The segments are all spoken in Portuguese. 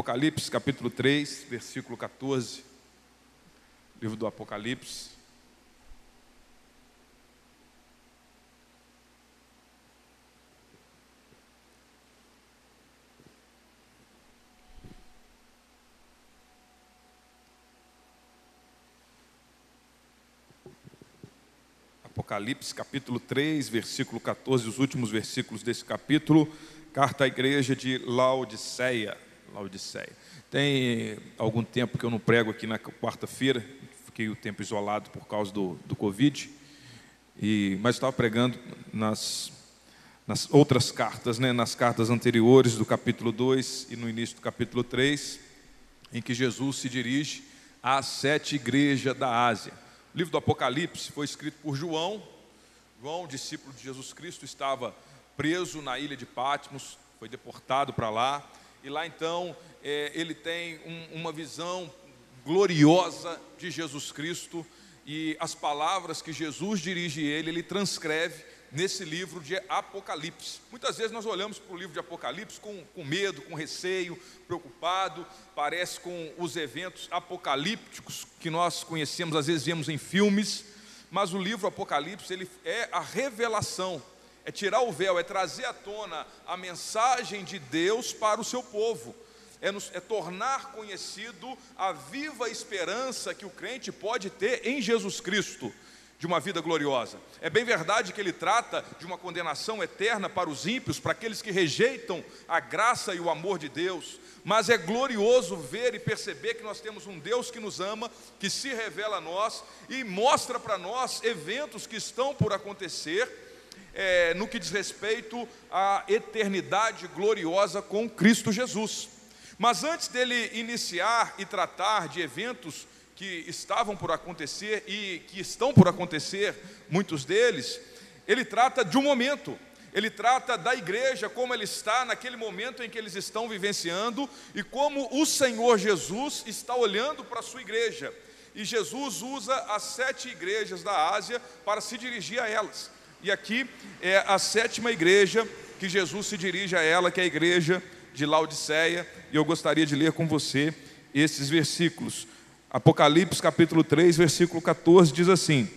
Apocalipse capítulo 3, versículo 14. Livro do Apocalipse. Apocalipse capítulo 3, versículo 14, os últimos versículos desse capítulo, carta à igreja de Laodiceia. Laodiceia. Tem algum tempo que eu não prego aqui na quarta-feira, fiquei o tempo isolado por causa do, do Covid, e, mas estava pregando nas, nas outras cartas, né, nas cartas anteriores do capítulo 2 e no início do capítulo 3, em que Jesus se dirige às sete igrejas da Ásia. O livro do Apocalipse foi escrito por João. João, discípulo de Jesus Cristo, estava preso na ilha de Patmos, foi deportado para lá. E lá então é, ele tem um, uma visão gloriosa de Jesus Cristo e as palavras que Jesus dirige ele, ele transcreve nesse livro de Apocalipse. Muitas vezes nós olhamos para o livro de Apocalipse com, com medo, com receio, preocupado, parece com os eventos apocalípticos que nós conhecemos, às vezes vemos em filmes, mas o livro Apocalipse ele é a revelação, é tirar o véu, é trazer à tona a mensagem de Deus para o seu povo. É, nos, é, tornar conhecido a viva esperança que o crente pode ter em Jesus Cristo de uma vida gloriosa. É bem verdade que ele trata de uma condenação eterna para os ímpios, para aqueles que rejeitam a graça e o amor de Deus, mas é glorioso ver e perceber que nós temos um Deus que nos ama, que se revela a nós e mostra para nós eventos que estão por acontecer. É, no que diz respeito à eternidade gloriosa com Cristo Jesus. Mas antes dele iniciar e tratar de eventos que estavam por acontecer e que estão por acontecer, muitos deles, ele trata de um momento, ele trata da igreja, como ele está naquele momento em que eles estão vivenciando e como o Senhor Jesus está olhando para a sua igreja. E Jesus usa as sete igrejas da Ásia para se dirigir a elas. E aqui é a sétima igreja que Jesus se dirige a ela, que é a igreja de Laodiceia, e eu gostaria de ler com você esses versículos. Apocalipse capítulo 3, versículo 14 diz assim: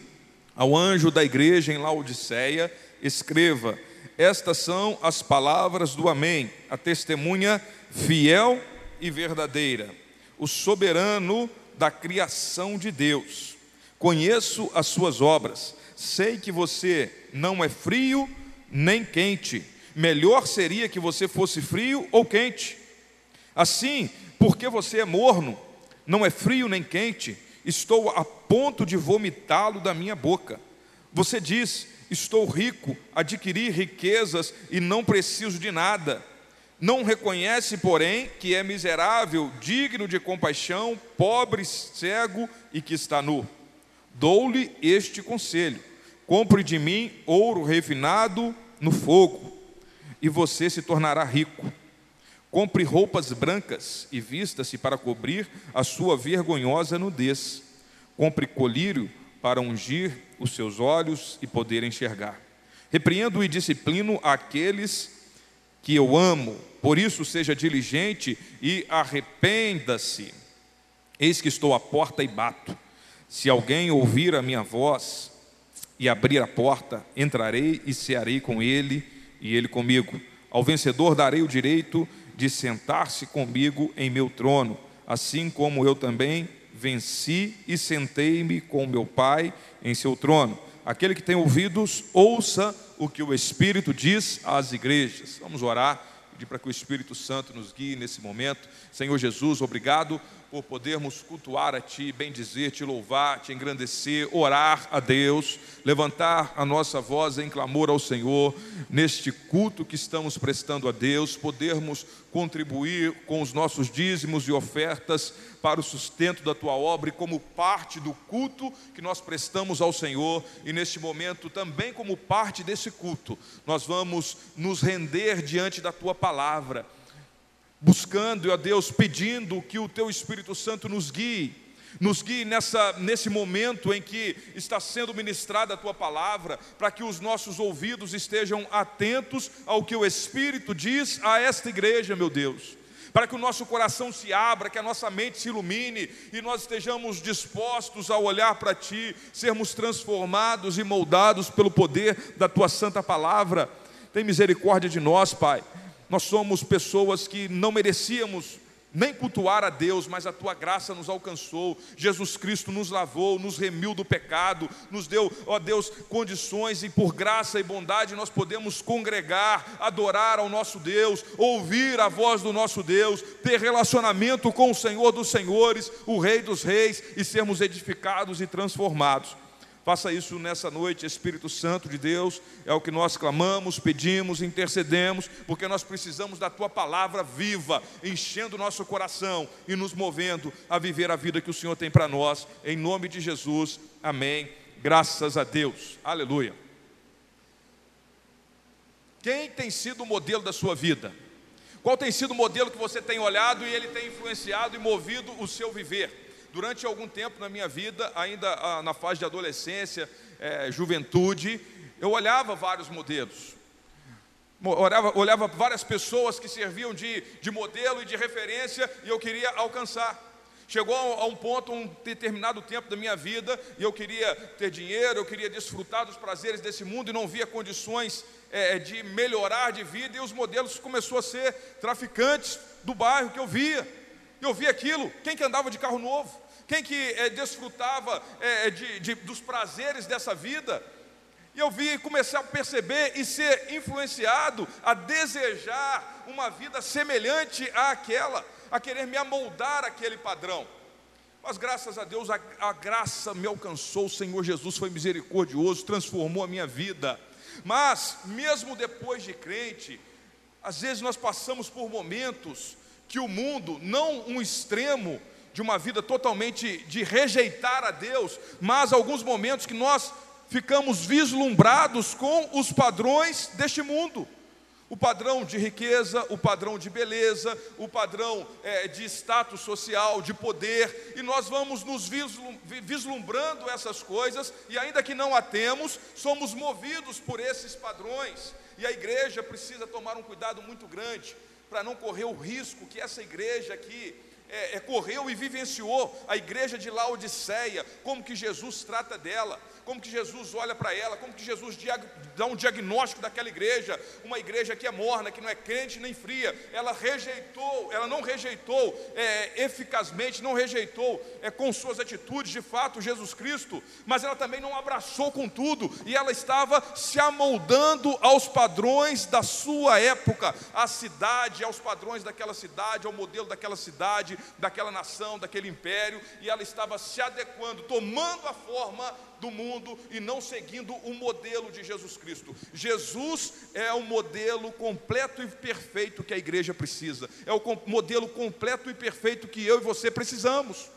Ao anjo da igreja em Laodiceia, escreva: Estas são as palavras do Amém, a testemunha fiel e verdadeira, o soberano da criação de Deus. Conheço as suas obras, sei que você não é frio nem quente. Melhor seria que você fosse frio ou quente. Assim, porque você é morno, não é frio nem quente, estou a ponto de vomitá-lo da minha boca. Você diz: Estou rico, adquiri riquezas e não preciso de nada. Não reconhece, porém, que é miserável, digno de compaixão, pobre, cego e que está nu. Dou-lhe este conselho: compre de mim ouro refinado no fogo, e você se tornará rico Compre roupas brancas e vista-se para cobrir a sua vergonhosa nudez. Compre colírio para ungir os seus olhos e poder enxergar. Repreendo e disciplino aqueles que eu amo, por isso seja diligente e arrependa-se. Eis que estou à porta e bato. Se alguém ouvir a minha voz e abrir a porta, entrarei e cearei com ele e ele comigo. Ao vencedor darei o direito de sentar-se comigo em meu trono, assim como eu também venci e sentei-me com meu Pai em seu trono. Aquele que tem ouvidos, ouça o que o Espírito diz às igrejas. Vamos orar, pedir para que o Espírito Santo nos guie nesse momento. Senhor Jesus, obrigado por podermos cultuar a Ti, bendizer, Te louvar, Te engrandecer, orar a Deus, levantar a nossa voz em clamor ao Senhor, neste culto que estamos prestando a Deus, podermos contribuir com os nossos dízimos e ofertas para o sustento da Tua obra e como parte do culto que nós prestamos ao Senhor, e neste momento também como parte desse culto, nós vamos nos render diante da Tua palavra buscando, a Deus, pedindo que o Teu Espírito Santo nos guie, nos guie nessa, nesse momento em que está sendo ministrada a Tua palavra, para que os nossos ouvidos estejam atentos ao que o Espírito diz a esta igreja, meu Deus para que o nosso coração se abra, que a nossa mente se ilumine e nós estejamos dispostos a olhar para Ti, sermos transformados e moldados pelo poder da Tua santa palavra. Tem misericórdia de nós, Pai. Nós somos pessoas que não merecíamos nem cultuar a Deus, mas a tua graça nos alcançou. Jesus Cristo nos lavou, nos remiu do pecado, nos deu, ó Deus, condições e por graça e bondade nós podemos congregar, adorar ao nosso Deus, ouvir a voz do nosso Deus, ter relacionamento com o Senhor dos Senhores, o Rei dos Reis e sermos edificados e transformados. Faça isso nessa noite, Espírito Santo de Deus, é o que nós clamamos, pedimos, intercedemos, porque nós precisamos da tua palavra viva, enchendo o nosso coração e nos movendo a viver a vida que o Senhor tem para nós, em nome de Jesus, amém. Graças a Deus, aleluia. Quem tem sido o modelo da sua vida? Qual tem sido o modelo que você tem olhado e ele tem influenciado e movido o seu viver? Durante algum tempo na minha vida, ainda ah, na fase de adolescência, é, juventude, eu olhava vários modelos. Olhava, olhava várias pessoas que serviam de, de modelo e de referência e eu queria alcançar. Chegou a um ponto, um determinado tempo da minha vida, e eu queria ter dinheiro, eu queria desfrutar dos prazeres desse mundo e não via condições é, de melhorar de vida, e os modelos começou a ser traficantes do bairro que eu via. Eu via aquilo, quem que andava de carro novo? Quem que é, desfrutava é, de, de, dos prazeres dessa vida. E eu vi começar a perceber e ser influenciado a desejar uma vida semelhante àquela, a querer me amoldar aquele padrão. Mas graças a Deus a, a graça me alcançou, o Senhor Jesus foi misericordioso, transformou a minha vida. Mas, mesmo depois de crente, às vezes nós passamos por momentos que o mundo, não um extremo, de uma vida totalmente de rejeitar a Deus, mas alguns momentos que nós ficamos vislumbrados com os padrões deste mundo. O padrão de riqueza, o padrão de beleza, o padrão é, de status social, de poder, e nós vamos nos vislumbrando essas coisas, e ainda que não a temos, somos movidos por esses padrões, e a igreja precisa tomar um cuidado muito grande para não correr o risco que essa igreja aqui é, é, correu e vivenciou a igreja de Laodiceia, como que Jesus trata dela como que Jesus olha para ela, como que Jesus dá um diagnóstico daquela igreja, uma igreja que é morna, que não é crente nem fria, ela rejeitou, ela não rejeitou é, eficazmente, não rejeitou é, com suas atitudes, de fato, Jesus Cristo, mas ela também não abraçou com tudo, e ela estava se amoldando aos padrões da sua época, à cidade, aos padrões daquela cidade, ao modelo daquela cidade, daquela nação, daquele império, e ela estava se adequando, tomando a forma do mundo e não seguindo o modelo de Jesus Cristo. Jesus é o modelo completo e perfeito que a igreja precisa, é o modelo completo e perfeito que eu e você precisamos.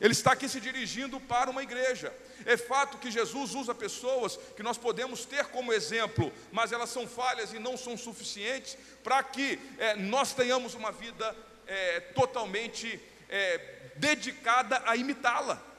Ele está aqui se dirigindo para uma igreja. É fato que Jesus usa pessoas que nós podemos ter como exemplo, mas elas são falhas e não são suficientes para que é, nós tenhamos uma vida é, totalmente é, dedicada a imitá-la.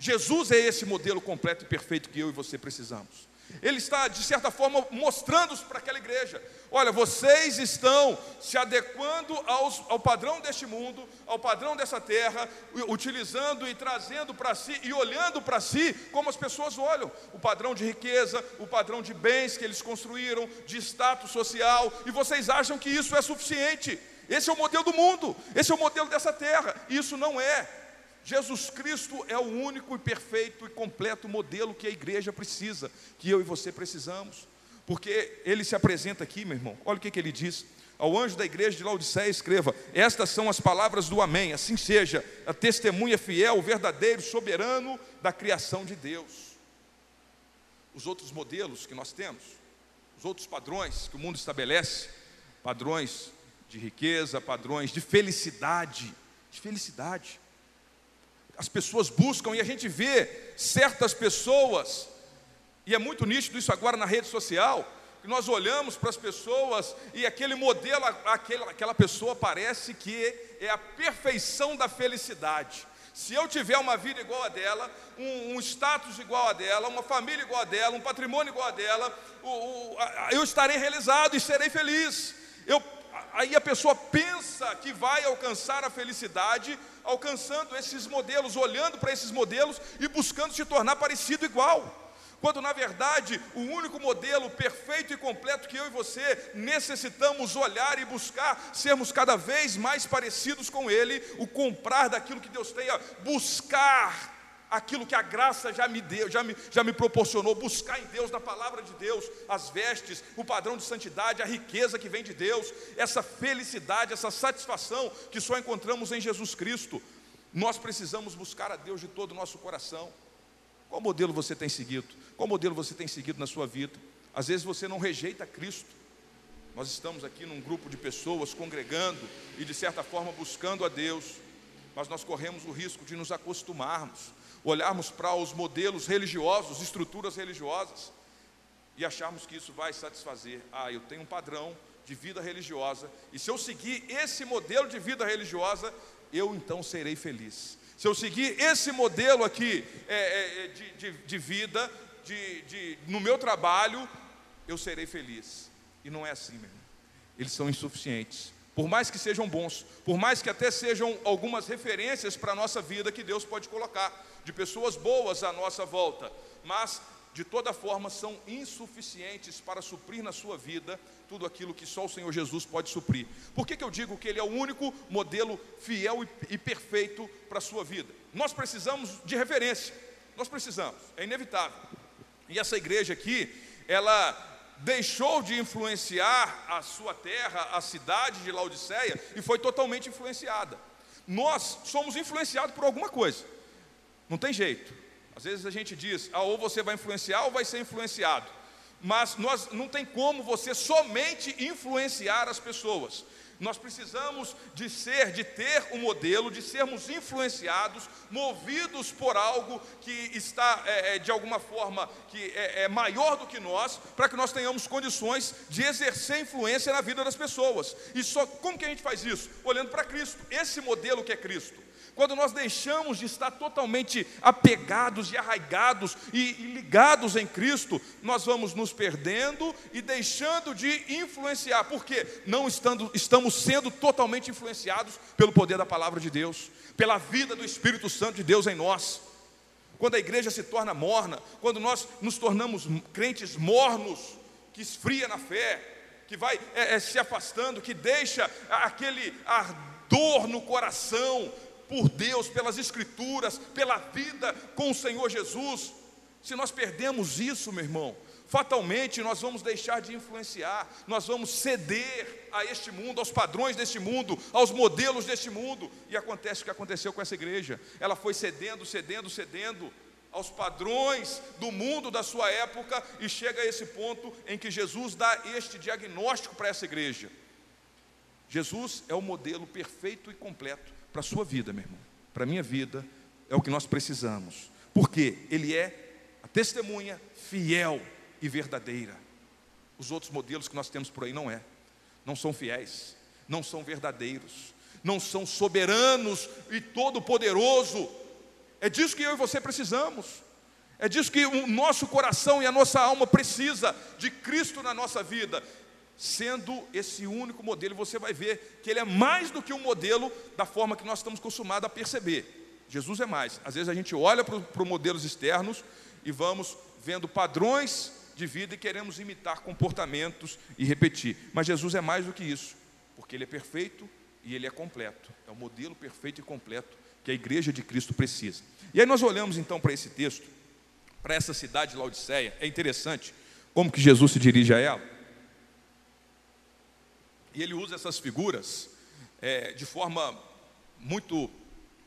Jesus é esse modelo completo e perfeito que eu e você precisamos. Ele está, de certa forma, mostrando para aquela igreja: olha, vocês estão se adequando aos, ao padrão deste mundo, ao padrão dessa terra, utilizando e trazendo para si e olhando para si como as pessoas olham: o padrão de riqueza, o padrão de bens que eles construíram, de status social, e vocês acham que isso é suficiente. Esse é o modelo do mundo, esse é o modelo dessa terra, e isso não é. Jesus Cristo é o único e perfeito e completo modelo que a igreja precisa, que eu e você precisamos, porque ele se apresenta aqui, meu irmão. Olha o que, que ele diz: ao anjo da igreja de Laodiceia, escreva: Estas são as palavras do Amém, assim seja, a testemunha fiel, o verdadeiro, soberano da criação de Deus. Os outros modelos que nós temos, os outros padrões que o mundo estabelece, padrões de riqueza, padrões de felicidade, de felicidade as pessoas buscam e a gente vê certas pessoas, e é muito nítido isso agora na rede social, que nós olhamos para as pessoas e aquele modelo, aquela, aquela pessoa parece que é a perfeição da felicidade. Se eu tiver uma vida igual a dela, um, um, status igual a dela, uma família igual a dela, um patrimônio igual a dela, o, o, a, eu estarei realizado e serei feliz. Eu aí a pessoa pensa que vai alcançar a felicidade alcançando esses modelos, olhando para esses modelos e buscando se tornar parecido igual. Quando na verdade o único modelo perfeito e completo que eu e você necessitamos olhar e buscar sermos cada vez mais parecidos com Ele, o comprar daquilo que Deus tem, buscar aquilo que a graça já me deu, já me, já me proporcionou, buscar em Deus, na palavra de Deus, as vestes, o padrão de santidade, a riqueza que vem de Deus, essa felicidade, essa satisfação que só encontramos em Jesus Cristo. Nós precisamos buscar a Deus de todo o nosso coração. Qual modelo você tem seguido? Qual modelo você tem seguido na sua vida? Às vezes você não rejeita Cristo. Nós estamos aqui num grupo de pessoas congregando e de certa forma buscando a Deus, mas nós corremos o risco de nos acostumarmos olharmos para os modelos religiosos, estruturas religiosas, e acharmos que isso vai satisfazer. Ah, eu tenho um padrão de vida religiosa, e se eu seguir esse modelo de vida religiosa, eu então serei feliz. Se eu seguir esse modelo aqui é, é, é de, de, de, vida, de, de, no meu trabalho, eu serei feliz. E não é assim, meu irmão. Eles são insuficientes por mais que sejam bons, por mais que até sejam algumas referências para a nossa vida que Deus pode colocar, de pessoas boas à nossa volta, mas de toda forma são insuficientes para suprir na sua vida tudo aquilo que só o Senhor Jesus pode suprir. Por que, que eu digo que Ele é o único modelo fiel e, e perfeito para a sua vida? Nós precisamos de referência, nós precisamos, é inevitável. E essa igreja aqui, ela deixou de influenciar a sua terra, a cidade de Laodiceia, e foi totalmente influenciada. Nós somos influenciados por alguma coisa, não tem jeito. Às vezes a gente diz, ah, ou você vai influenciar ou vai ser influenciado. Mas nós não tem como você somente influenciar as pessoas. Nós precisamos de ser, de ter um modelo, de sermos influenciados, movidos por algo que está é, é, de alguma forma que é, é maior do que nós, para que nós tenhamos condições de exercer influência na vida das pessoas. E só como que a gente faz isso? Olhando para Cristo. Esse modelo que é Cristo. Quando nós deixamos de estar totalmente apegados e arraigados e, e ligados em Cristo, nós vamos nos perdendo e deixando de influenciar, porque não estando, estamos sendo totalmente influenciados pelo poder da palavra de Deus, pela vida do Espírito Santo de Deus em nós. Quando a igreja se torna morna, quando nós nos tornamos crentes mornos, que esfria na fé, que vai é, é, se afastando, que deixa aquele ardor no coração, por Deus, pelas Escrituras, pela vida com o Senhor Jesus. Se nós perdemos isso, meu irmão, fatalmente nós vamos deixar de influenciar, nós vamos ceder a este mundo, aos padrões deste mundo, aos modelos deste mundo. E acontece o que aconteceu com essa igreja. Ela foi cedendo, cedendo, cedendo aos padrões do mundo da sua época e chega a esse ponto em que Jesus dá este diagnóstico para essa igreja. Jesus é o modelo perfeito e completo para a sua vida, meu irmão, para a minha vida, é o que nós precisamos, porque Ele é a testemunha fiel e verdadeira. Os outros modelos que nós temos por aí não é, não são fiéis, não são verdadeiros, não são soberanos e todo-poderoso. É disso que eu e você precisamos. É disso que o nosso coração e a nossa alma precisa de Cristo na nossa vida sendo esse único modelo, você vai ver que ele é mais do que um modelo da forma que nós estamos acostumados a perceber. Jesus é mais. Às vezes a gente olha para os modelos externos e vamos vendo padrões de vida e queremos imitar comportamentos e repetir. Mas Jesus é mais do que isso, porque ele é perfeito e ele é completo. É o modelo perfeito e completo que a igreja de Cristo precisa. E aí nós olhamos então para esse texto, para essa cidade de Laodiceia. É interessante como que Jesus se dirige a ela. E ele usa essas figuras é, de forma muito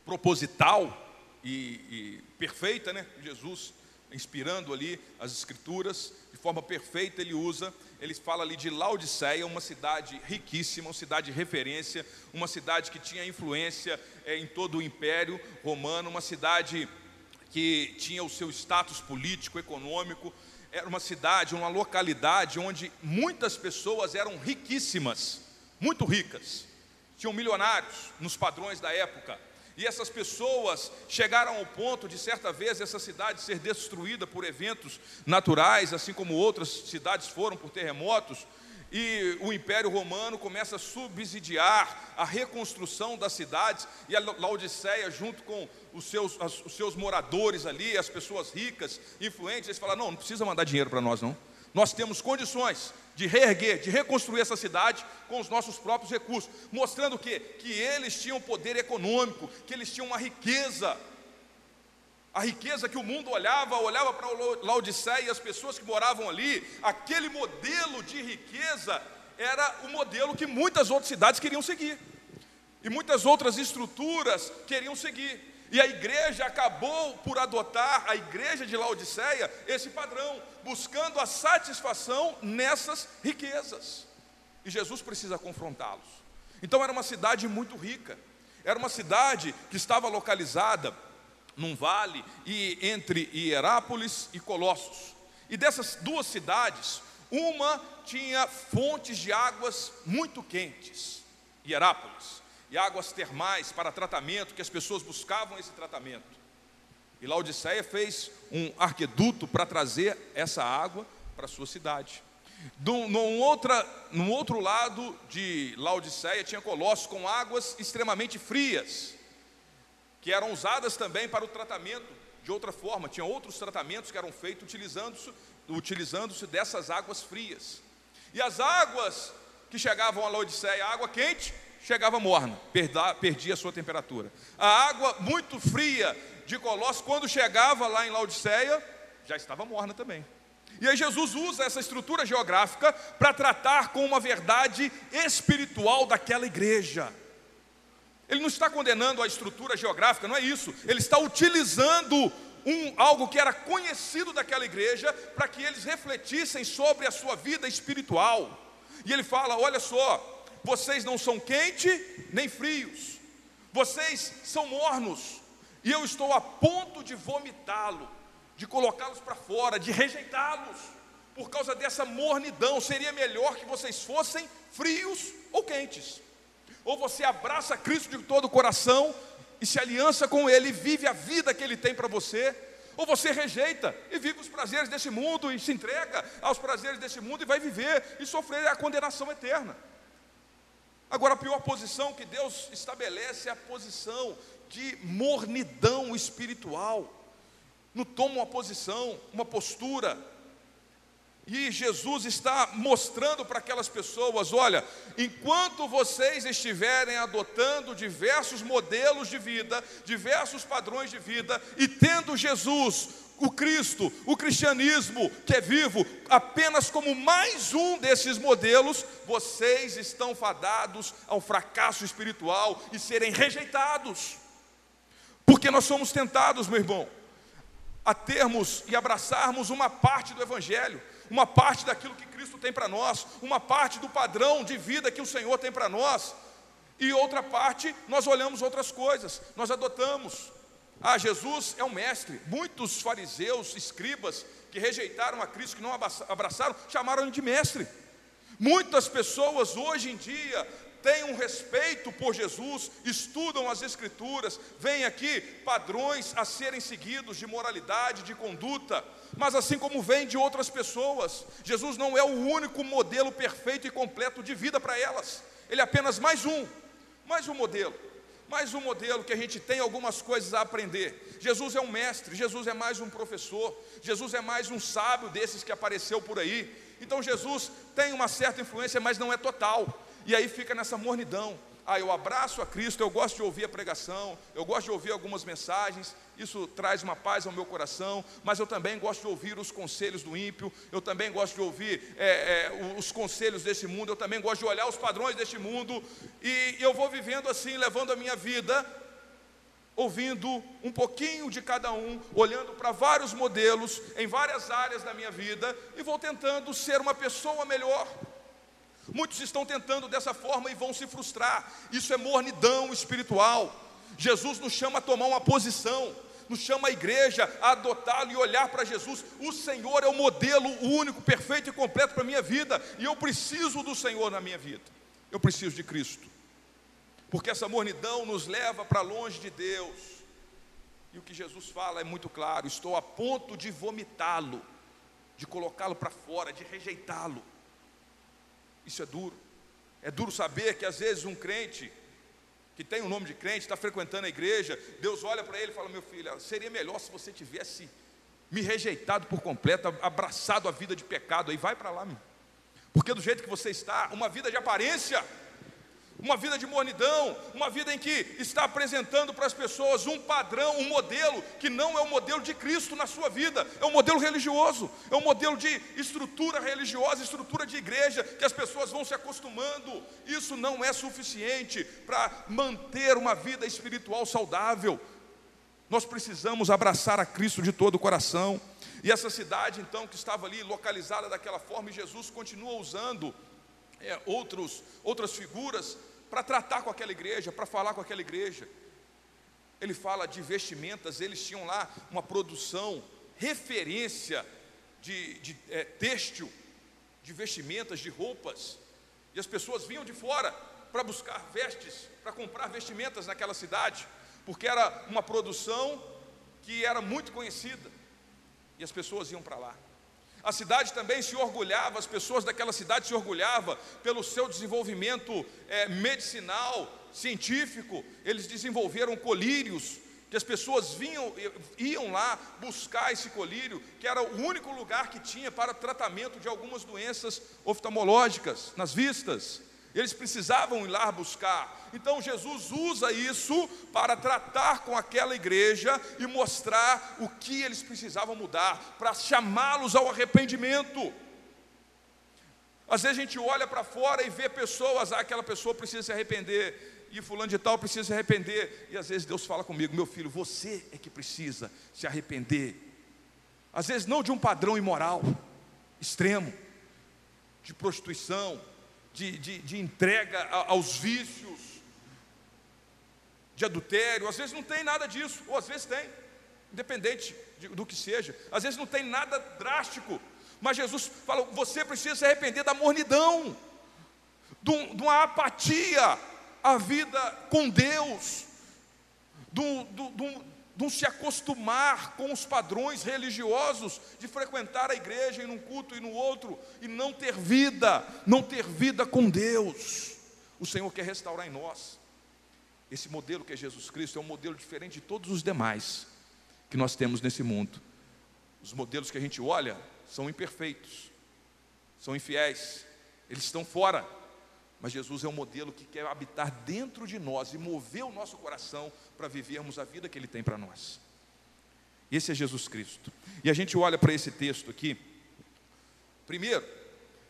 proposital e, e perfeita, né? Jesus inspirando ali as escrituras, de forma perfeita ele usa, ele fala ali de Laodiceia, uma cidade riquíssima, uma cidade de referência, uma cidade que tinha influência é, em todo o império romano, uma cidade que tinha o seu status político, econômico, era uma cidade, uma localidade onde muitas pessoas eram riquíssimas, muito ricas, tinham milionários nos padrões da época. E essas pessoas chegaram ao ponto de, certa vez, essa cidade ser destruída por eventos naturais, assim como outras cidades foram por terremotos. e o Império Romano começa a subsidiar a reconstrução das cidades, e a Laodiceia, junto com os seus, os seus moradores ali, as pessoas ricas, influentes, eles falam: não, não precisa mandar dinheiro para nós, não. Nós temos condições de reerguer, de reconstruir essa cidade com os nossos próprios recursos, mostrando que que eles tinham poder econômico, que eles tinham uma riqueza. A riqueza que o mundo olhava, olhava para Laodiceia e as pessoas que moravam ali, aquele modelo de riqueza era o modelo que muitas outras cidades queriam seguir. E muitas outras estruturas queriam seguir. E a igreja acabou por adotar, a igreja de Laodiceia, esse padrão, buscando a satisfação nessas riquezas. E Jesus precisa confrontá-los. Então era uma cidade muito rica, era uma cidade que estava localizada num vale e entre Hierápolis e Colossos. E dessas duas cidades, uma tinha fontes de águas muito quentes, Hierápolis e águas termais para tratamento, que as pessoas buscavam esse tratamento. E Laodiceia fez um arqueduto para trazer essa água para a sua cidade. Num, outra, num outro lado de Laodiceia tinha Colossos com águas extremamente frias, que eram usadas também para o tratamento de outra forma. Tinha outros tratamentos que eram feitos utilizando-se utilizando dessas águas frias. E as águas que chegavam a Laodiceia, água quente, chegava morna, perdia a sua temperatura. A água muito fria de Colossos, quando chegava lá em Laodiceia, já estava morna também. E aí Jesus usa essa estrutura geográfica para tratar com uma verdade espiritual daquela igreja. Ele não está condenando a estrutura geográfica, não é isso. Ele está utilizando um, algo que era conhecido daquela igreja para que eles refletissem sobre a sua vida espiritual. E ele fala: olha só, vocês não são quente nem frios, vocês são mornos, e eu estou a ponto de vomitá-lo, de colocá-los para fora, de rejeitá-los, por causa dessa mornidão. Seria melhor que vocês fossem frios ou quentes. Ou você abraça Cristo de todo o coração e se aliança com Ele, vive a vida que Ele tem para você, ou você rejeita e vive os prazeres desse mundo e se entrega aos prazeres desse mundo e vai viver e sofrer a condenação eterna. Agora, a pior posição que Deus estabelece é a posição de mornidão espiritual. Não toma uma posição, uma postura. E Jesus está mostrando para aquelas pessoas: olha, enquanto vocês estiverem adotando diversos modelos de vida, diversos padrões de vida, e tendo Jesus o Cristo, o cristianismo que é vivo, apenas como mais um desses modelos, vocês estão fadados ao fracasso espiritual e serem rejeitados. Porque nós somos tentados, meu irmão, a termos e abraçarmos uma parte do Evangelho, uma parte daquilo que Cristo tem para nós, uma parte do padrão de vida que o Senhor tem para nós, e outra parte nós olhamos outras coisas, nós adotamos. Ah, Jesus é um mestre. Muitos fariseus, escribas, que rejeitaram a Cristo, que não abraçaram, chamaram-no de mestre. Muitas pessoas hoje em dia têm um respeito por Jesus, estudam as Escrituras, veem aqui padrões a serem seguidos de moralidade, de conduta, mas assim como vem de outras pessoas, Jesus não é o único modelo perfeito e completo de vida para elas, ele é apenas mais um, mais um modelo mais um modelo que a gente tem algumas coisas a aprender. Jesus é um mestre, Jesus é mais um professor, Jesus é mais um sábio desses que apareceu por aí. Então Jesus tem uma certa influência, mas não é total. E aí fica nessa mornidão. Ah, eu abraço a Cristo, eu gosto de ouvir a pregação, eu gosto de ouvir algumas mensagens, isso traz uma paz ao meu coração, mas eu também gosto de ouvir os conselhos do ímpio, eu também gosto de ouvir é, é, os conselhos deste mundo, eu também gosto de olhar os padrões deste mundo, e eu vou vivendo assim, levando a minha vida, ouvindo um pouquinho de cada um, olhando para vários modelos em várias áreas da minha vida, e vou tentando ser uma pessoa melhor Muitos estão tentando dessa forma e vão se frustrar. Isso é mornidão espiritual. Jesus nos chama a tomar uma posição, nos chama a igreja a adotá-lo e olhar para Jesus. O Senhor é o modelo único, perfeito e completo para a minha vida, e eu preciso do Senhor na minha vida. Eu preciso de Cristo. Porque essa mornidão nos leva para longe de Deus. E o que Jesus fala é muito claro: estou a ponto de vomitá-lo, de colocá-lo para fora, de rejeitá-lo. Isso é duro. É duro saber que às vezes um crente que tem o nome de crente, está frequentando a igreja, Deus olha para ele e fala: Meu filho, seria melhor se você tivesse me rejeitado por completo, abraçado a vida de pecado, aí vai para lá, meu. porque do jeito que você está, uma vida de aparência, uma vida de mornidão, uma vida em que está apresentando para as pessoas um padrão, um modelo que não é o modelo de Cristo na sua vida, é um modelo religioso, é um modelo de estrutura religiosa, estrutura de igreja, que as pessoas vão se acostumando. Isso não é suficiente para manter uma vida espiritual saudável. Nós precisamos abraçar a Cristo de todo o coração. E essa cidade, então, que estava ali localizada daquela forma, e Jesus continua usando é, outros, outras figuras para tratar com aquela igreja, para falar com aquela igreja. Ele fala de vestimentas, eles tinham lá uma produção, referência de, de é, têxtil, de vestimentas, de roupas, e as pessoas vinham de fora para buscar vestes, para comprar vestimentas naquela cidade, porque era uma produção que era muito conhecida, e as pessoas iam para lá. A cidade também se orgulhava, as pessoas daquela cidade se orgulhavam pelo seu desenvolvimento é, medicinal, científico. Eles desenvolveram colírios, que as pessoas vinham, iam lá buscar esse colírio, que era o único lugar que tinha para tratamento de algumas doenças oftalmológicas nas vistas. Eles precisavam ir lá buscar. Então Jesus usa isso para tratar com aquela igreja e mostrar o que eles precisavam mudar, para chamá-los ao arrependimento. Às vezes a gente olha para fora e vê pessoas, ah, aquela pessoa precisa se arrepender, e fulano de tal precisa se arrepender. E às vezes Deus fala comigo, meu filho, você é que precisa se arrepender. Às vezes não de um padrão imoral, extremo, de prostituição, de, de, de entrega aos vícios, de adultério, às vezes não tem nada disso, ou às vezes tem, independente de, do que seja, às vezes não tem nada drástico, mas Jesus fala: você precisa se arrepender da mornidão, de, de uma apatia à vida com Deus, de, de, não se acostumar com os padrões religiosos de frequentar a igreja e num culto e no outro e não ter vida, não ter vida com Deus. O Senhor quer restaurar em nós. Esse modelo que é Jesus Cristo é um modelo diferente de todos os demais que nós temos nesse mundo. Os modelos que a gente olha são imperfeitos, são infiéis, eles estão fora mas Jesus é um modelo que quer habitar dentro de nós e mover o nosso coração para vivermos a vida que Ele tem para nós. Esse é Jesus Cristo. E a gente olha para esse texto aqui. Primeiro,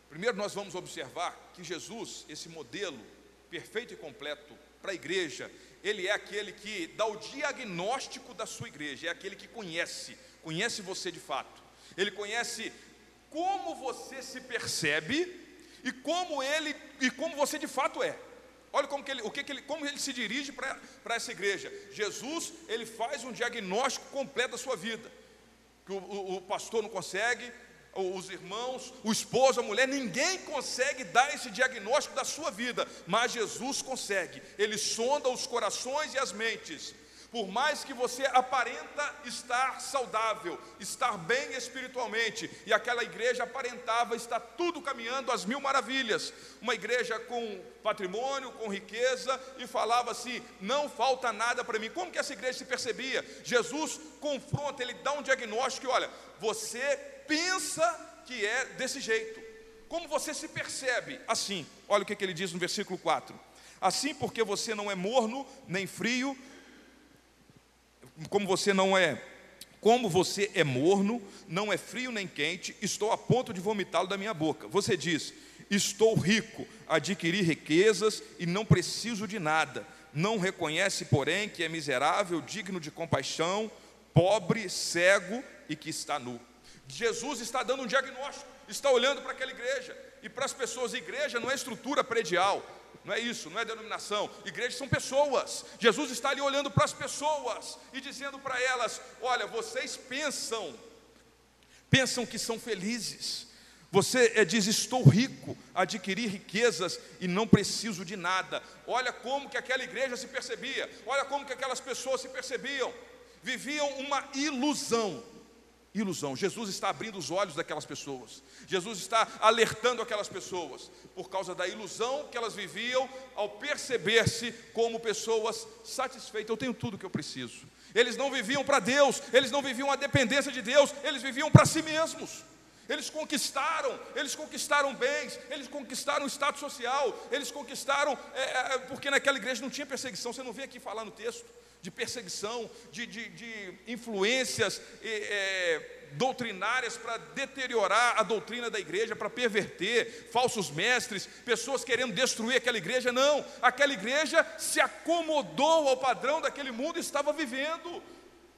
primeiro nós vamos observar que Jesus, esse modelo perfeito e completo para a igreja, ele é aquele que dá o diagnóstico da sua igreja, é aquele que conhece, conhece você de fato. Ele conhece como você se percebe e como ele e como você de fato é. Olha como, que ele, o que, que ele, como ele se dirige para essa igreja. Jesus, ele faz um diagnóstico completo da sua vida. Que o, o, o pastor não consegue, os irmãos, o esposo, a mulher, ninguém consegue dar esse diagnóstico da sua vida, mas Jesus consegue. Ele sonda os corações e as mentes por mais que você aparenta estar saudável, estar bem espiritualmente, e aquela igreja aparentava estar tudo caminhando às mil maravilhas, uma igreja com patrimônio, com riqueza, e falava assim: não falta nada para mim. Como que essa igreja se percebia? Jesus confronta, ele dá um diagnóstico: olha, você pensa que é desse jeito. Como você se percebe? Assim, olha o que, que ele diz no versículo 4: Assim, porque você não é morno nem frio, como você não é, como você é morno, não é frio nem quente, estou a ponto de vomitá-lo da minha boca. Você diz: Estou rico, adquiri riquezas e não preciso de nada. Não reconhece, porém, que é miserável, digno de compaixão, pobre, cego e que está nu. Jesus está dando um diagnóstico, está olhando para aquela igreja e para as pessoas. Igreja não é estrutura predial, não é isso, não é denominação. Igrejas são pessoas. Jesus está ali olhando para as pessoas e dizendo para elas: Olha, vocês pensam, pensam que são felizes. Você é, diz: Estou rico, adquiri riquezas e não preciso de nada. Olha como que aquela igreja se percebia, olha como que aquelas pessoas se percebiam. Viviam uma ilusão, ilusão. Jesus está abrindo os olhos daquelas pessoas. Jesus está alertando aquelas pessoas por causa da ilusão que elas viviam ao perceber-se como pessoas satisfeitas. Eu tenho tudo que eu preciso. Eles não viviam para Deus, eles não viviam a dependência de Deus, eles viviam para si mesmos. Eles conquistaram, eles conquistaram bens, eles conquistaram status social, eles conquistaram, é, é, porque naquela igreja não tinha perseguição, você não vê aqui falar no texto de perseguição, de, de, de influências é, doutrinárias para deteriorar a doutrina da igreja, para perverter, falsos mestres, pessoas querendo destruir aquela igreja. Não, aquela igreja se acomodou ao padrão daquele mundo e estava vivendo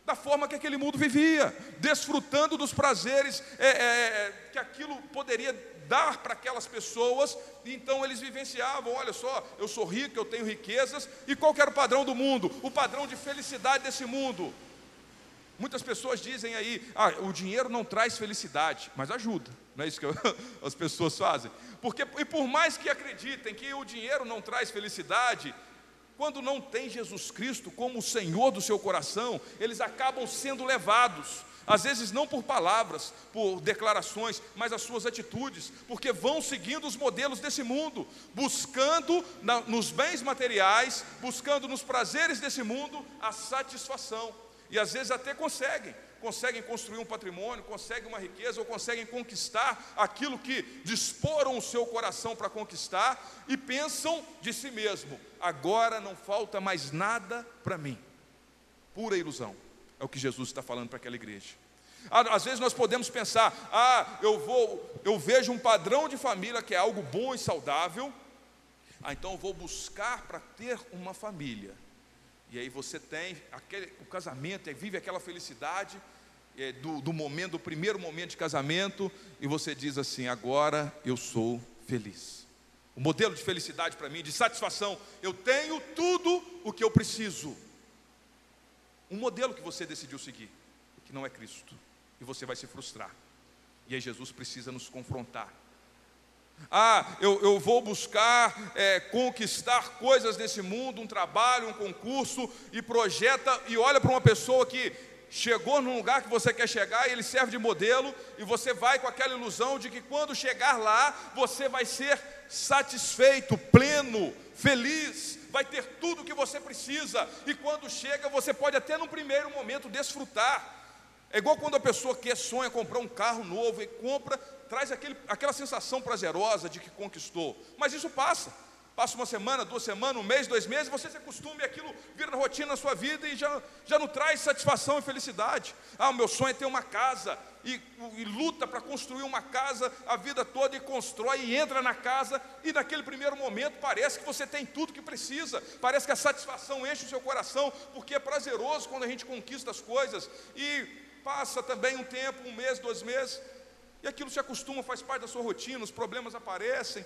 da forma que aquele mundo vivia, desfrutando dos prazeres é, é, que aquilo poderia dar para aquelas pessoas, então eles vivenciavam: olha só, eu sou rico, eu tenho riquezas, e qual era o padrão do mundo? O padrão de felicidade desse mundo. Muitas pessoas dizem aí, ah, o dinheiro não traz felicidade, mas ajuda, não é isso que as pessoas fazem? Porque, e por mais que acreditem que o dinheiro não traz felicidade, quando não tem Jesus Cristo como o Senhor do seu coração, eles acabam sendo levados, às vezes não por palavras, por declarações, mas as suas atitudes, porque vão seguindo os modelos desse mundo, buscando na, nos bens materiais, buscando nos prazeres desse mundo a satisfação, e às vezes até conseguem, conseguem construir um patrimônio, conseguem uma riqueza, ou conseguem conquistar aquilo que disporam o seu coração para conquistar, e pensam de si mesmo: agora não falta mais nada para mim. Pura ilusão. É o que Jesus está falando para aquela igreja. Às vezes nós podemos pensar: ah, eu vou, eu vejo um padrão de família que é algo bom e saudável, ah, então eu vou buscar para ter uma família. E aí você tem aquele, o casamento, vive aquela felicidade é, do, do momento, do primeiro momento de casamento, e você diz assim: agora eu sou feliz. O modelo de felicidade para mim, de satisfação, eu tenho tudo o que eu preciso. Um modelo que você decidiu seguir, que não é Cristo, e você vai se frustrar. E aí Jesus precisa nos confrontar. Ah, eu, eu vou buscar é, conquistar coisas nesse mundo, um trabalho, um concurso, e projeta, e olha para uma pessoa que chegou num lugar que você quer chegar e ele serve de modelo, e você vai com aquela ilusão de que quando chegar lá, você vai ser satisfeito, pleno, feliz, vai ter tudo o que você precisa, e quando chega, você pode até no primeiro momento desfrutar. É igual quando a pessoa quer, sonha comprar um carro novo e compra, traz aquele, aquela sensação prazerosa de que conquistou, mas isso passa. Passa uma semana, duas semanas, um mês, dois meses, você se acostuma e aquilo vira rotina na sua vida e já, já não traz satisfação e felicidade. Ah, o meu sonho é ter uma casa, e, e luta para construir uma casa a vida toda, e constrói, e entra na casa, e naquele primeiro momento parece que você tem tudo que precisa, parece que a satisfação enche o seu coração, porque é prazeroso quando a gente conquista as coisas, e passa também um tempo, um mês, dois meses, e aquilo se acostuma, faz parte da sua rotina, os problemas aparecem,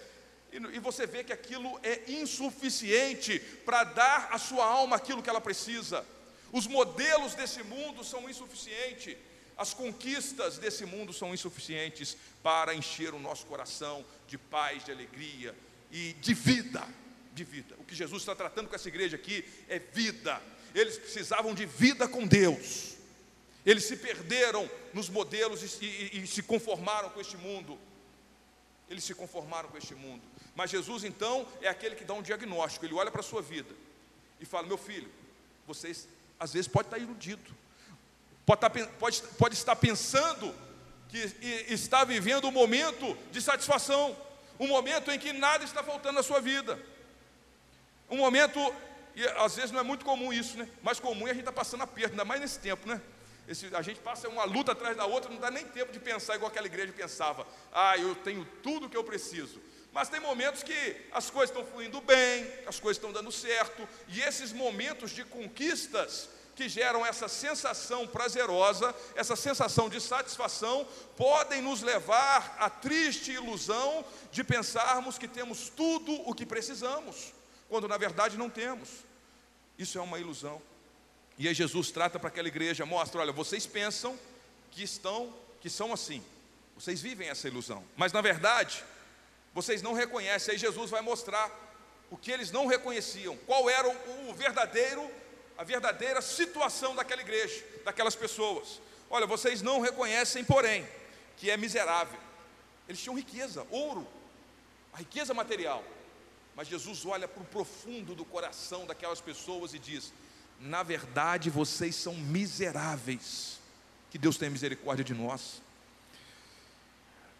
e você vê que aquilo é insuficiente para dar à sua alma aquilo que ela precisa. Os modelos desse mundo são insuficientes. As conquistas desse mundo são insuficientes para encher o nosso coração de paz, de alegria e de vida. De vida. O que Jesus está tratando com essa igreja aqui é vida. Eles precisavam de vida com Deus. Eles se perderam nos modelos e, e, e se conformaram com este mundo. Eles se conformaram com este mundo. Mas Jesus então é aquele que dá um diagnóstico, ele olha para a sua vida e fala: Meu filho, vocês às vezes pode estar iludido, pode estar, pode, pode estar pensando que está vivendo um momento de satisfação, um momento em que nada está faltando na sua vida, um momento, e às vezes não é muito comum isso, né? Mais comum é a gente estar tá passando aperto, ainda mais nesse tempo, né? Esse, a gente passa uma luta atrás da outra, não dá nem tempo de pensar igual aquela igreja pensava. Ah, eu tenho tudo o que eu preciso. Mas tem momentos que as coisas estão fluindo bem, as coisas estão dando certo, e esses momentos de conquistas que geram essa sensação prazerosa, essa sensação de satisfação, podem nos levar à triste ilusão de pensarmos que temos tudo o que precisamos, quando na verdade não temos. Isso é uma ilusão. E aí Jesus trata para aquela igreja, mostra, olha, vocês pensam que estão, que são assim. Vocês vivem essa ilusão, mas na verdade, vocês não reconhecem. Aí Jesus vai mostrar o que eles não reconheciam, qual era o, verdadeiro, a verdadeira situação daquela igreja, daquelas pessoas. Olha, vocês não reconhecem, porém, que é miserável. Eles tinham riqueza, ouro, a riqueza material. Mas Jesus olha para o profundo do coração daquelas pessoas e diz: na verdade vocês são miseráveis. Que Deus tenha misericórdia de nós.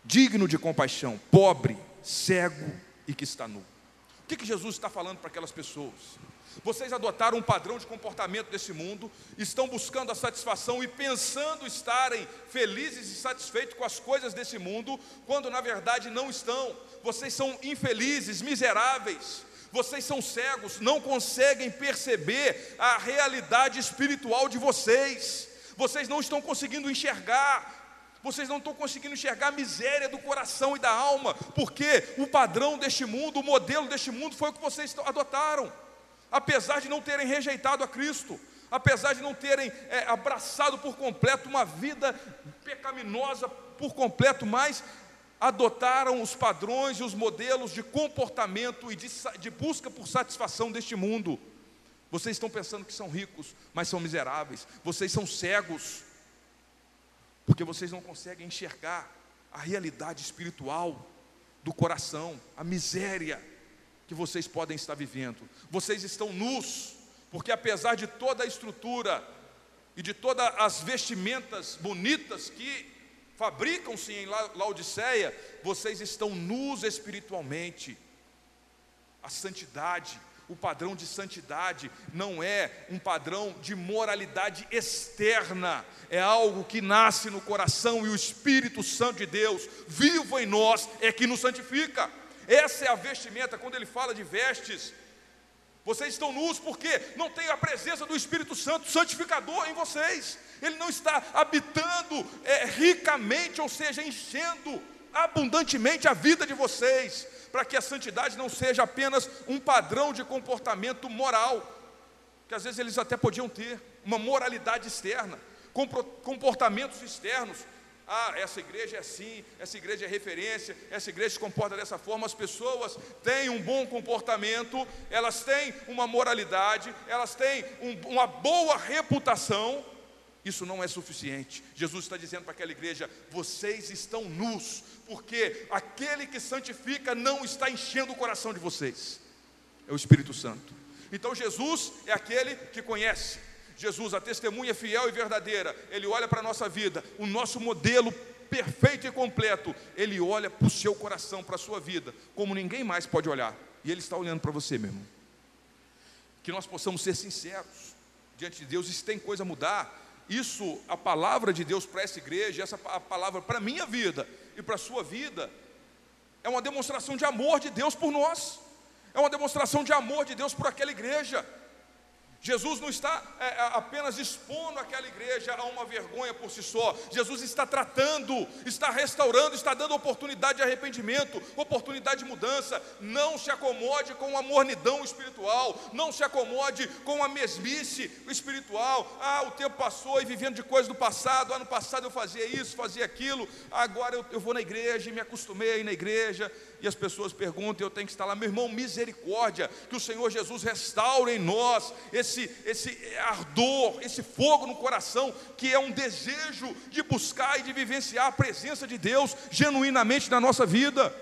Digno de compaixão, pobre, cego e que está nu. O que, que Jesus está falando para aquelas pessoas? Vocês adotaram um padrão de comportamento desse mundo, estão buscando a satisfação e pensando estarem felizes e satisfeitos com as coisas desse mundo, quando na verdade não estão. Vocês são infelizes, miseráveis, vocês são cegos, não conseguem perceber a realidade espiritual de vocês, vocês não estão conseguindo enxergar. Vocês não estão conseguindo enxergar a miséria do coração e da alma, porque o padrão deste mundo, o modelo deste mundo foi o que vocês adotaram apesar de não terem rejeitado a Cristo, apesar de não terem é, abraçado por completo uma vida pecaminosa por completo, mas adotaram os padrões e os modelos de comportamento e de, de busca por satisfação deste mundo. Vocês estão pensando que são ricos, mas são miseráveis. Vocês são cegos, porque vocês não conseguem enxergar a realidade espiritual do coração, a miséria que vocês podem estar vivendo. Vocês estão nus, porque apesar de toda a estrutura e de todas as vestimentas bonitas que fabricam-se em Laodiceia, vocês estão nus espiritualmente. A santidade, o padrão de santidade não é um padrão de moralidade externa, é algo que nasce no coração e o Espírito Santo de Deus, vivo em nós, é que nos santifica. Essa é a vestimenta, quando ele fala de vestes. Vocês estão nus porque não tem a presença do Espírito Santo santificador em vocês. Ele não está habitando é, ricamente, ou seja, enchendo abundantemente a vida de vocês, para que a santidade não seja apenas um padrão de comportamento moral, que às vezes eles até podiam ter, uma moralidade externa, comportamentos externos, ah, essa igreja é assim, essa igreja é referência, essa igreja se comporta dessa forma. As pessoas têm um bom comportamento, elas têm uma moralidade, elas têm um, uma boa reputação. Isso não é suficiente. Jesus está dizendo para aquela igreja: vocês estão nus, porque aquele que santifica não está enchendo o coração de vocês, é o Espírito Santo. Então Jesus é aquele que conhece, Jesus, a testemunha fiel e verdadeira, ele olha para a nossa vida, o nosso modelo perfeito e completo, ele olha para o seu coração, para a sua vida, como ninguém mais pode olhar, e ele está olhando para você, meu irmão. Que nós possamos ser sinceros diante de Deus, e se tem coisa a mudar, isso, a palavra de Deus para essa igreja, essa palavra para a minha vida e para a sua vida, é uma demonstração de amor de Deus por nós, é uma demonstração de amor de Deus por aquela igreja. Jesus não está é, é, apenas expondo aquela igreja a uma vergonha por si só, Jesus está tratando, está restaurando, está dando oportunidade de arrependimento, oportunidade de mudança. Não se acomode com a mornidão espiritual, não se acomode com a mesmice espiritual. Ah, o tempo passou e vivendo de coisas do passado, ano passado eu fazia isso, fazia aquilo, agora eu, eu vou na igreja e me acostumei na igreja, e as pessoas perguntam, eu tenho que estar lá, meu irmão, misericórdia, que o Senhor Jesus restaure em nós esse, esse ardor, esse fogo no coração, que é um desejo de buscar e de vivenciar a presença de Deus genuinamente na nossa vida.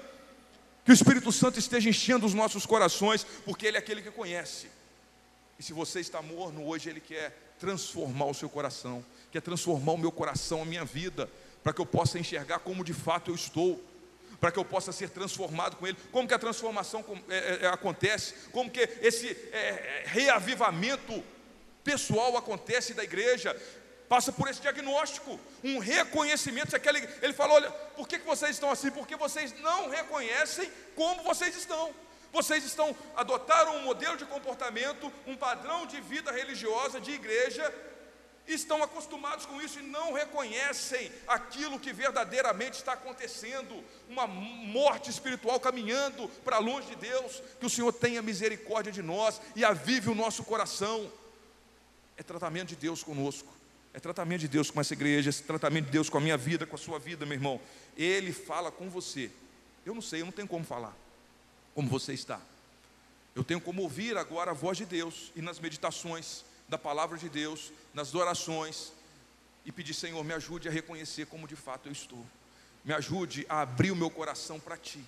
Que o Espírito Santo esteja enchendo os nossos corações, porque Ele é aquele que conhece. E se você está morno hoje, Ele quer transformar o seu coração, quer transformar o meu coração, a minha vida, para que eu possa enxergar como de fato eu estou para que eu possa ser transformado com Ele. Como que a transformação é, é, é, acontece? Como que esse é, reavivamento pessoal acontece da igreja? Passa por esse diagnóstico, um reconhecimento. Ele falou: olha, por que, que vocês estão assim? Porque vocês não reconhecem como vocês estão. Vocês estão adotaram um modelo de comportamento, um padrão de vida religiosa, de igreja, estão acostumados com isso e não reconhecem aquilo que verdadeiramente está acontecendo, uma morte espiritual caminhando para longe de Deus. Que o Senhor tenha misericórdia de nós e avive o nosso coração. É tratamento de Deus conosco, é tratamento de Deus com essa igreja, é tratamento de Deus com a minha vida, com a sua vida, meu irmão. Ele fala com você. Eu não sei, eu não tenho como falar como você está. Eu tenho como ouvir agora a voz de Deus e nas meditações da palavra de Deus, nas orações. e pedir: Senhor, me ajude a reconhecer como de fato eu estou, me ajude a abrir o meu coração para Ti.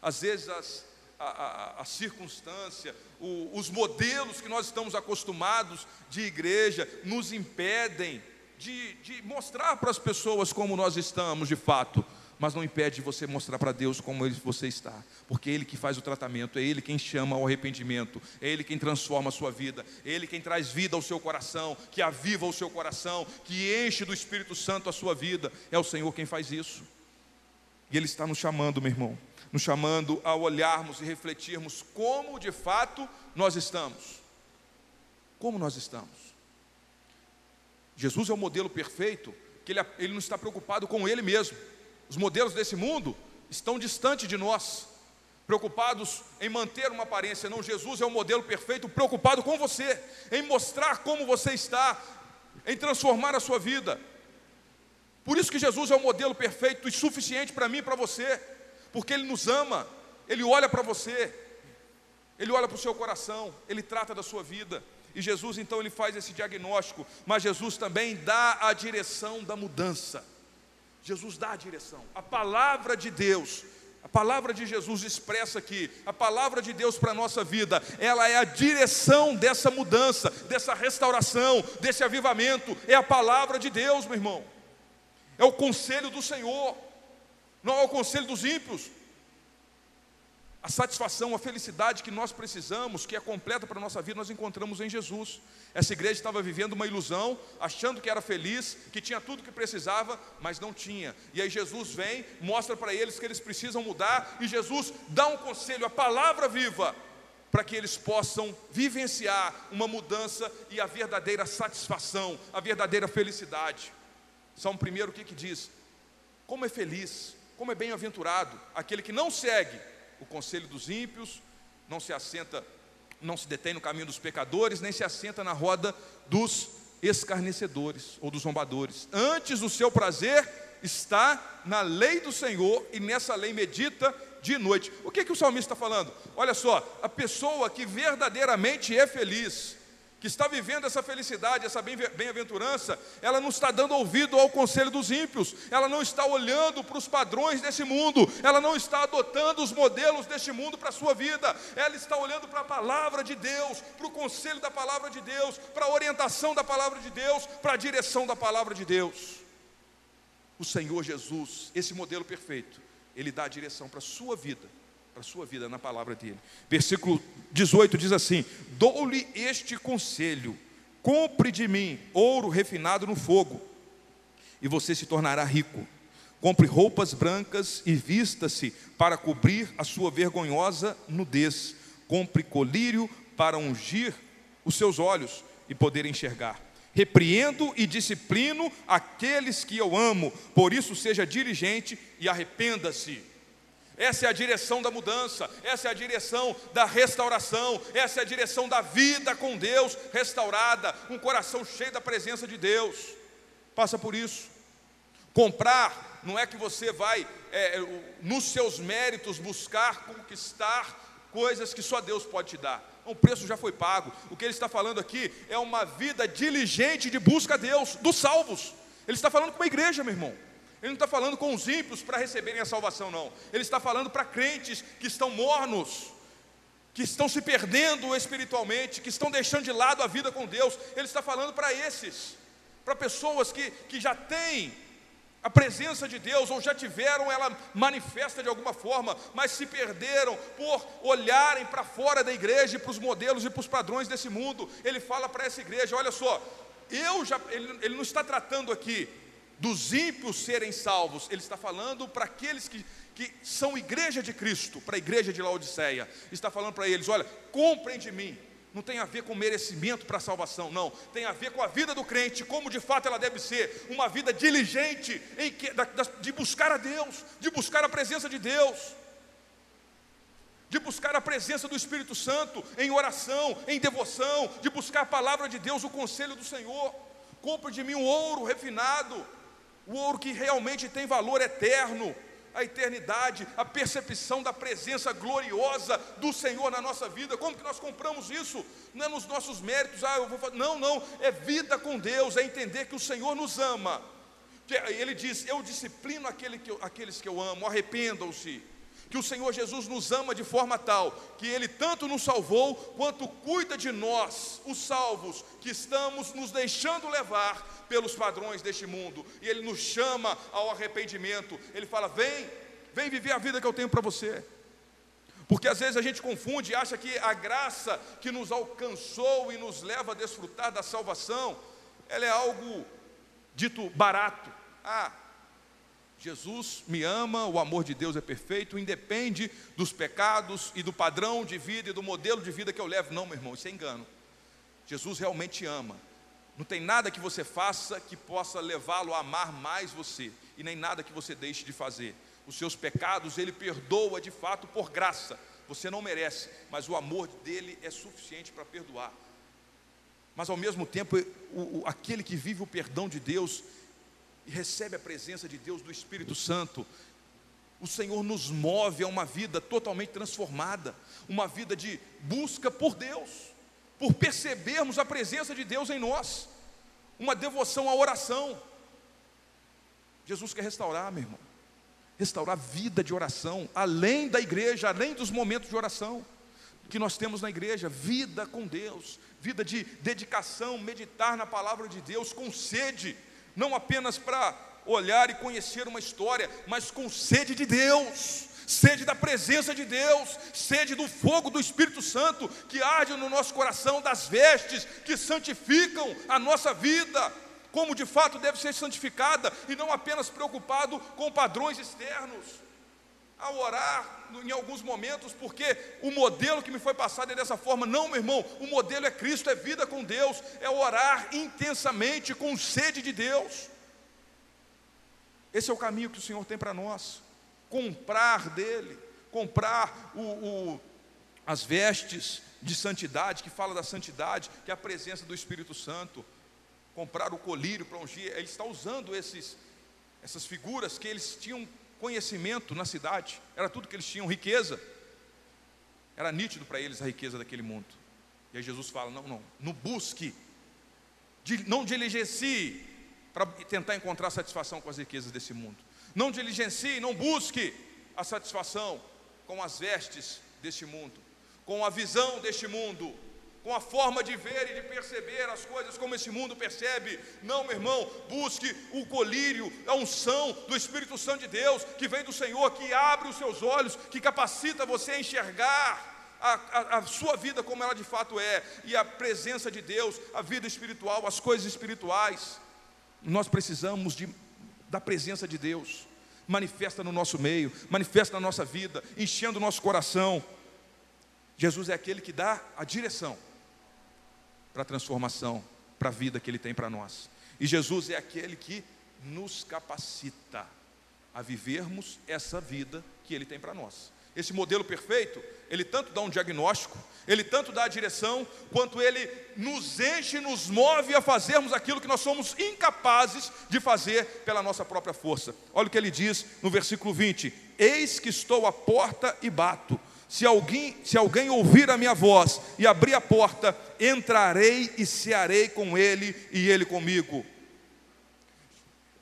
Às vezes as, a, a, a circunstância, o, os modelos que nós estamos acostumados de igreja nos impedem de, de mostrar para as pessoas como nós estamos de fato mas não impede você mostrar para Deus como você está, porque Ele que faz o tratamento, é Ele quem chama ao arrependimento, é Ele quem transforma a sua vida, é Ele quem traz vida ao seu coração, que aviva o seu coração, que enche do Espírito Santo a sua vida, é o Senhor quem faz isso, e Ele está nos chamando, meu irmão, nos chamando a olharmos e refletirmos como de fato nós estamos, como nós estamos. Jesus é o modelo perfeito, que ele, ele não está preocupado com Ele mesmo, os modelos desse mundo estão distante de nós, preocupados em manter uma aparência. Não, Jesus é o modelo perfeito, preocupado com você, em mostrar como você está, em transformar a sua vida. Por isso que Jesus é o modelo perfeito e suficiente para mim e para você, porque Ele nos ama, Ele olha para você, Ele olha para o seu coração, Ele trata da sua vida. E Jesus então ele faz esse diagnóstico, mas Jesus também dá a direção da mudança. Jesus dá a direção. A palavra de Deus, a palavra de Jesus expressa aqui, a palavra de Deus para a nossa vida, ela é a direção dessa mudança, dessa restauração, desse avivamento, é a palavra de Deus, meu irmão, é o conselho do Senhor, não é o conselho dos ímpios, a satisfação, a felicidade que nós precisamos, que é completa para a nossa vida, nós encontramos em Jesus. Essa igreja estava vivendo uma ilusão, achando que era feliz, que tinha tudo que precisava, mas não tinha. E aí Jesus vem, mostra para eles que eles precisam mudar, e Jesus dá um conselho, a palavra viva, para que eles possam vivenciar uma mudança e a verdadeira satisfação, a verdadeira felicidade. Salmo primeiro, o que, que diz? Como é feliz, como é bem-aventurado aquele que não segue o conselho dos ímpios, não se assenta, não se detém no caminho dos pecadores, nem se assenta na roda dos escarnecedores ou dos zombadores. Antes o seu prazer está na lei do Senhor e nessa lei medita de noite. O que, que o salmista está falando? Olha só, a pessoa que verdadeiramente é feliz, que está vivendo essa felicidade, essa bem-aventurança, ela não está dando ouvido ao conselho dos ímpios, ela não está olhando para os padrões desse mundo, ela não está adotando os modelos deste mundo para a sua vida, ela está olhando para a palavra de Deus, para o conselho da palavra de Deus, para a orientação da palavra de Deus, para a direção da palavra de Deus. O Senhor Jesus, esse modelo perfeito, ele dá a direção para a sua vida para a sua vida na palavra dele. Versículo 18 diz assim: Dou-lhe este conselho: compre de mim ouro refinado no fogo, e você se tornará rico. Compre roupas brancas e vista-se para cobrir a sua vergonhosa nudez. Compre colírio para ungir os seus olhos e poder enxergar. Repreendo e disciplino aqueles que eu amo, por isso seja diligente e arrependa-se. Essa é a direção da mudança, essa é a direção da restauração, essa é a direção da vida com Deus restaurada, um coração cheio da presença de Deus. Passa por isso. Comprar não é que você vai, é, nos seus méritos, buscar conquistar coisas que só Deus pode te dar. O preço já foi pago. O que ele está falando aqui é uma vida diligente de busca a Deus, dos salvos. Ele está falando com uma igreja, meu irmão. Ele não está falando com os ímpios para receberem a salvação, não. Ele está falando para crentes que estão mornos, que estão se perdendo espiritualmente, que estão deixando de lado a vida com Deus. Ele está falando para esses, para pessoas que, que já têm a presença de Deus, ou já tiveram ela manifesta de alguma forma, mas se perderam por olharem para fora da igreja, para os modelos e para os padrões desse mundo. Ele fala para essa igreja: olha só, eu já, ele, ele não está tratando aqui dos ímpios serem salvos, ele está falando para aqueles que, que são igreja de Cristo, para a igreja de Laodiceia, está falando para eles: olha, comprem de mim, não tem a ver com merecimento para a salvação, não, tem a ver com a vida do crente, como de fato ela deve ser, uma vida diligente em que, da, de buscar a Deus, de buscar a presença de Deus, de buscar a presença do Espírito Santo em oração, em devoção, de buscar a palavra de Deus, o conselho do Senhor. Compre de mim um ouro refinado, o ouro que realmente tem valor eterno, a eternidade, a percepção da presença gloriosa do Senhor na nossa vida. Como que nós compramos isso? Não é nos nossos méritos, ah, eu vou fazer. Não, não, é vida com Deus, é entender que o Senhor nos ama. Ele diz: Eu disciplino aquele que eu, aqueles que eu amo, arrependam-se que o Senhor Jesus nos ama de forma tal que Ele tanto nos salvou, quanto cuida de nós, os salvos, que estamos nos deixando levar pelos padrões deste mundo, e Ele nos chama ao arrependimento. Ele fala: Vem, vem viver a vida que eu tenho para você. Porque às vezes a gente confunde e acha que a graça que nos alcançou e nos leva a desfrutar da salvação, ela é algo dito barato. Ah, Jesus me ama, o amor de Deus é perfeito, independe dos pecados e do padrão de vida e do modelo de vida que eu levo. Não, meu irmão, isso é engano. Jesus realmente ama. Não tem nada que você faça que possa levá-lo a amar mais você, e nem nada que você deixe de fazer. Os seus pecados ele perdoa de fato por graça. Você não merece, mas o amor dele é suficiente para perdoar. Mas ao mesmo tempo, o, o, aquele que vive o perdão de Deus, e recebe a presença de Deus, do Espírito Santo, o Senhor nos move a uma vida totalmente transformada, uma vida de busca por Deus, por percebermos a presença de Deus em nós, uma devoção à oração. Jesus quer restaurar, meu irmão, restaurar a vida de oração, além da igreja, além dos momentos de oração que nós temos na igreja, vida com Deus, vida de dedicação, meditar na palavra de Deus com sede não apenas para olhar e conhecer uma história, mas com sede de Deus, sede da presença de Deus, sede do fogo do Espírito Santo que arde no nosso coração, das vestes que santificam a nossa vida, como de fato deve ser santificada, e não apenas preocupado com padrões externos. Ao orar, em alguns momentos, porque o modelo que me foi passado é dessa forma. Não, meu irmão, o modelo é Cristo, é vida com Deus, é orar intensamente, com sede de Deus. Esse é o caminho que o Senhor tem para nós. Comprar dele, comprar o, o, as vestes de santidade, que fala da santidade, que é a presença do Espírito Santo. Comprar o colírio para ungir, ele está usando esses, essas figuras que eles tinham conhecimento na cidade, era tudo que eles tinham, riqueza. Era nítido para eles a riqueza daquele mundo. E aí Jesus fala: não, não, não busque, não diligencie para tentar encontrar satisfação com as riquezas desse mundo. Não diligencie, não busque a satisfação com as vestes deste mundo, com a visão deste mundo, com a forma de ver e de perceber as coisas como esse mundo percebe. Não, meu irmão, busque o colírio, a unção do Espírito Santo de Deus, que vem do Senhor, que abre os seus olhos, que capacita você a enxergar a, a, a, sua vida como ela de fato é, e a presença de Deus, a vida espiritual, as coisas espirituais. Nós precisamos de, da presença de Deus, manifesta no nosso meio, manifesta na nossa vida, enchendo o nosso coração. Jesus é aquele que dá a direção para a transformação, para a vida que Ele tem para nós. E Jesus é aquele que nos capacita a vivermos essa vida que Ele tem para nós. Esse modelo perfeito, ele tanto dá um diagnóstico, ele tanto dá a direção, quanto ele nos enche, nos move a fazermos aquilo que nós somos incapazes de fazer pela nossa própria força. Olha o que ele diz no versículo 20: Eis que estou à porta e bato. Se alguém, se alguém ouvir a minha voz e abrir a porta, entrarei e cearei com ele e ele comigo.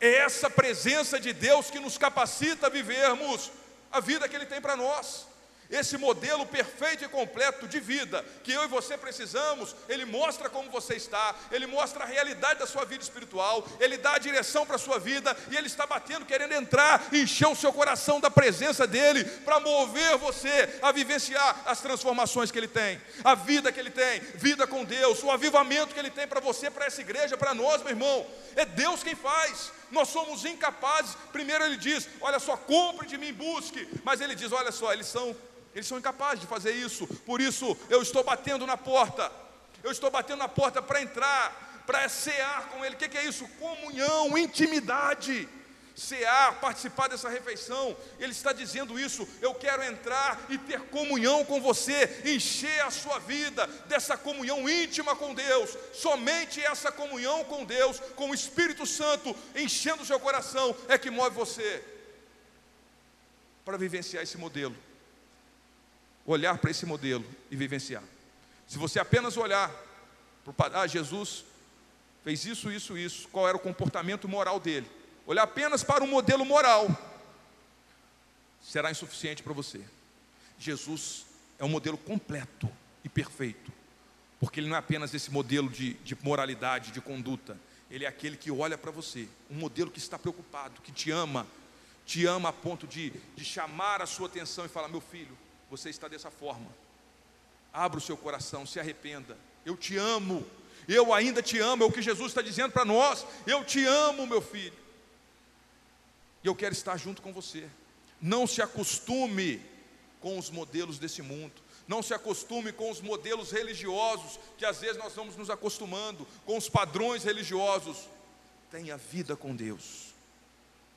É essa presença de Deus que nos capacita a vivermos a vida que Ele tem para nós. Esse modelo perfeito e completo de vida que eu e você precisamos, ele mostra como você está, ele mostra a realidade da sua vida espiritual, ele dá a direção para a sua vida e ele está batendo, querendo entrar encher o seu coração da presença dele para mover você a vivenciar as transformações que ele tem, a vida que ele tem, vida com Deus, o avivamento que ele tem para você, para essa igreja, para nós, meu irmão. É Deus quem faz. Nós somos incapazes. Primeiro ele diz: Olha só, compre de mim, busque. Mas ele diz: Olha só, eles são eles são incapazes de fazer isso. Por isso, eu estou batendo na porta. Eu estou batendo na porta para entrar, para cear com Ele. O que é isso? Comunhão, intimidade. Cear, participar dessa refeição. Ele está dizendo isso. Eu quero entrar e ter comunhão com você, encher a sua vida dessa comunhão íntima com Deus. Somente essa comunhão com Deus, com o Espírito Santo enchendo o seu coração, é que move você. para vivenciar esse modelo. Olhar para esse modelo e vivenciar. Se você apenas olhar para ah, Jesus fez isso, isso, isso, qual era o comportamento moral dele, olhar apenas para o modelo moral, será insuficiente para você. Jesus é um modelo completo e perfeito, porque ele não é apenas esse modelo de, de moralidade, de conduta, ele é aquele que olha para você, um modelo que está preocupado, que te ama, te ama a ponto de, de chamar a sua atenção e falar: meu filho, você está dessa forma, abra o seu coração, se arrependa, eu te amo, eu ainda te amo, é o que Jesus está dizendo para nós, eu te amo, meu filho, e eu quero estar junto com você. Não se acostume com os modelos desse mundo. Não se acostume com os modelos religiosos, que às vezes nós vamos nos acostumando, com os padrões religiosos. Tenha vida com Deus.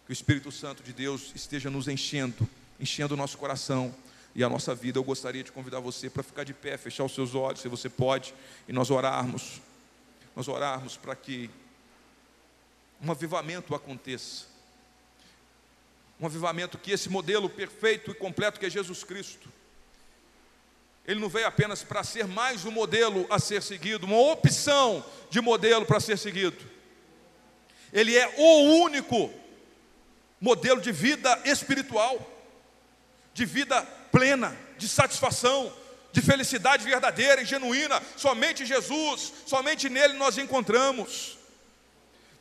Que o Espírito Santo de Deus esteja nos enchendo, enchendo o nosso coração e a nossa vida. Eu gostaria de convidar você para ficar de pé, fechar os seus olhos, se você pode, e nós orarmos. Nós orarmos para que um avivamento aconteça. Um avivamento que esse modelo perfeito e completo que é Jesus Cristo ele não veio apenas para ser mais um modelo a ser seguido, uma opção de modelo para ser seguido. Ele é o único modelo de vida espiritual, de vida plena, de satisfação, de felicidade verdadeira e genuína. Somente Jesus, somente nele nós encontramos.